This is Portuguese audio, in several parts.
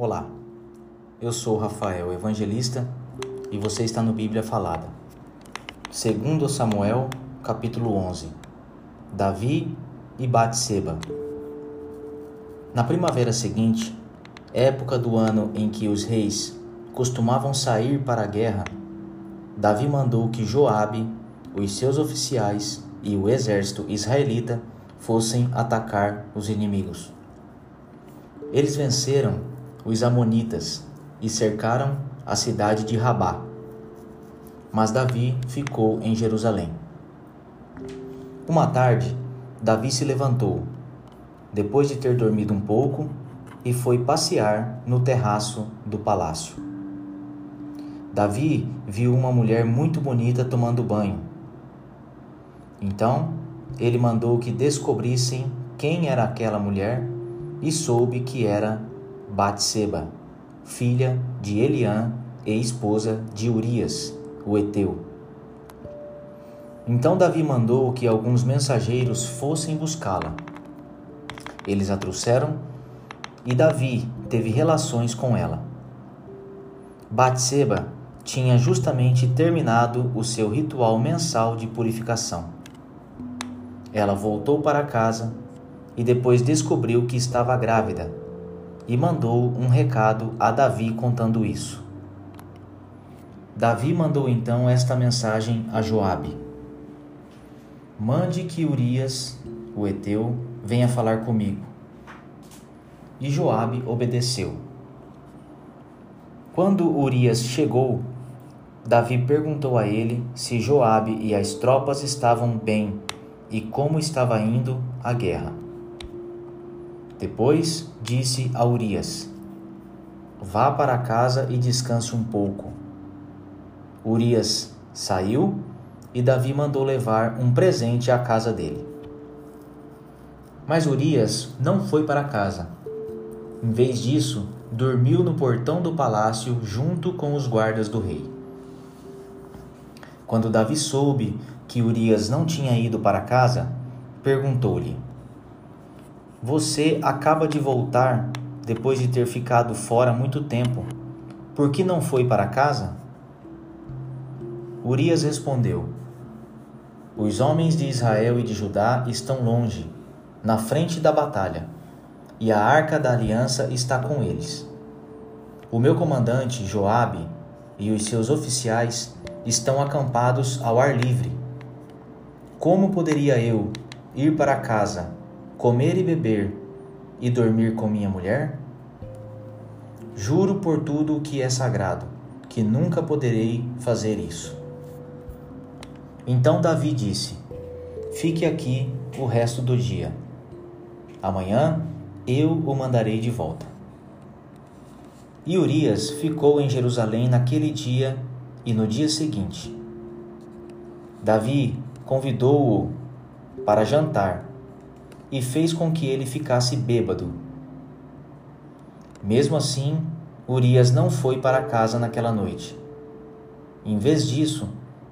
Olá, eu sou Rafael Evangelista e você está no Bíblia Falada. Segundo Samuel, capítulo 11. Davi e Batseba. Na primavera seguinte, época do ano em que os reis costumavam sair para a guerra, Davi mandou que Joabe, os seus oficiais e o exército israelita fossem atacar os inimigos. Eles venceram os Amonitas e cercaram a cidade de Rabá. Mas Davi ficou em Jerusalém. Uma tarde, Davi se levantou, depois de ter dormido um pouco, e foi passear no terraço do palácio. Davi viu uma mulher muito bonita tomando banho. Então, ele mandou que descobrissem quem era aquela mulher e soube que era Batseba, filha de Eliã e esposa de Urias, o heteu. Então Davi mandou que alguns mensageiros fossem buscá-la. Eles a trouxeram e Davi teve relações com ela. Batseba tinha justamente terminado o seu ritual mensal de purificação. Ela voltou para casa e depois descobriu que estava grávida e mandou um recado a Davi contando isso. Davi mandou então esta mensagem a Joabe: Mande que Urias, o heteu, venha falar comigo. E Joabe obedeceu. Quando Urias chegou, Davi perguntou a ele se Joabe e as tropas estavam bem e como estava indo a guerra. Depois disse a Urias: Vá para casa e descanse um pouco. Urias saiu e Davi mandou levar um presente à casa dele. Mas Urias não foi para casa. Em vez disso, dormiu no portão do palácio junto com os guardas do rei. Quando Davi soube que Urias não tinha ido para casa, perguntou-lhe: você acaba de voltar depois de ter ficado fora muito tempo. Por que não foi para casa? Urias respondeu: Os homens de Israel e de Judá estão longe, na frente da batalha, e a arca da aliança está com eles. O meu comandante Joabe e os seus oficiais estão acampados ao ar livre. Como poderia eu ir para casa comer e beber e dormir com minha mulher? Juro por tudo o que é sagrado, que nunca poderei fazer isso. Então Davi disse: Fique aqui o resto do dia. Amanhã eu o mandarei de volta. E Urias ficou em Jerusalém naquele dia e no dia seguinte. Davi convidou-o para jantar e fez com que ele ficasse bêbado. Mesmo assim, Urias não foi para casa naquela noite. Em vez disso,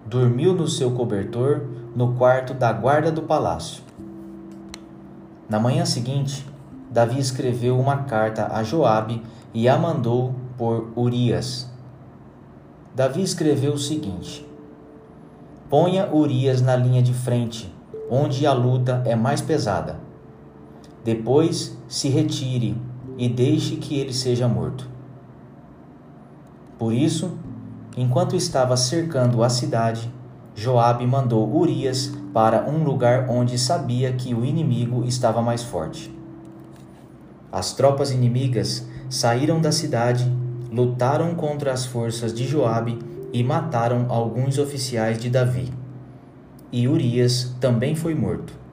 dormiu no seu cobertor no quarto da guarda do palácio. Na manhã seguinte, Davi escreveu uma carta a Joabe e a mandou por Urias. Davi escreveu o seguinte: Ponha Urias na linha de frente, onde a luta é mais pesada depois se retire e deixe que ele seja morto. Por isso, enquanto estava cercando a cidade, Joabe mandou Urias para um lugar onde sabia que o inimigo estava mais forte. As tropas inimigas saíram da cidade, lutaram contra as forças de Joabe e mataram alguns oficiais de Davi. E Urias também foi morto.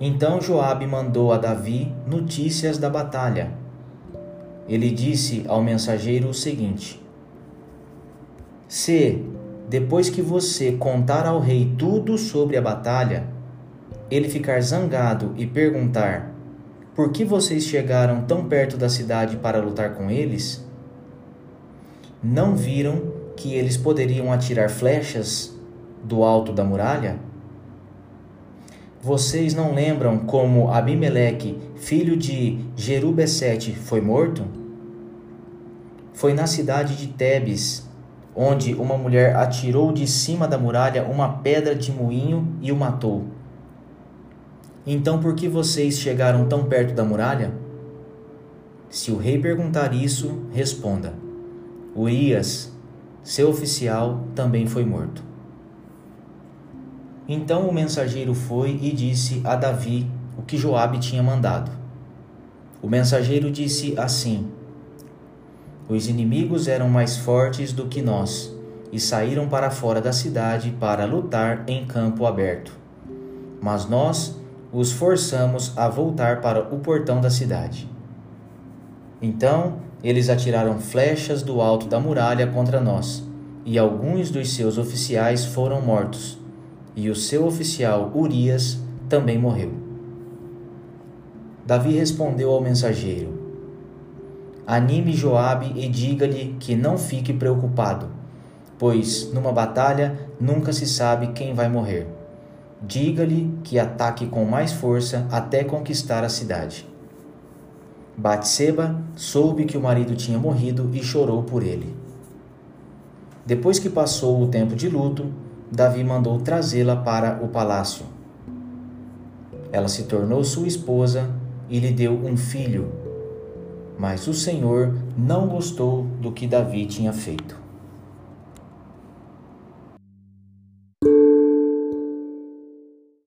Então Joabe mandou a Davi notícias da batalha. Ele disse ao mensageiro o seguinte: Se, depois que você contar ao rei tudo sobre a batalha, ele ficar zangado e perguntar: Por que vocês chegaram tão perto da cidade para lutar com eles? Não viram que eles poderiam atirar flechas do alto da muralha? Vocês não lembram como Abimeleque, filho de Jerubessete, foi morto? foi na cidade de Tebes, onde uma mulher atirou de cima da muralha uma pedra de moinho e o matou. Então por que vocês chegaram tão perto da muralha? Se o rei perguntar isso, responda: Urias, seu oficial, também foi morto. Então o mensageiro foi e disse a Davi o que Joabe tinha mandado. O mensageiro disse assim: Os inimigos eram mais fortes do que nós e saíram para fora da cidade para lutar em campo aberto. Mas nós os forçamos a voltar para o portão da cidade. Então eles atiraram flechas do alto da muralha contra nós, e alguns dos seus oficiais foram mortos, e o seu oficial Urias também morreu. Davi respondeu ao mensageiro: Anime Joabe e diga-lhe que não fique preocupado, pois numa batalha nunca se sabe quem vai morrer. Diga-lhe que ataque com mais força até conquistar a cidade. Batseba soube que o marido tinha morrido e chorou por ele. Depois que passou o tempo de luto, Davi mandou trazê-la para o palácio. Ela se tornou sua esposa e lhe deu um filho. Mas o Senhor não gostou do que Davi tinha feito.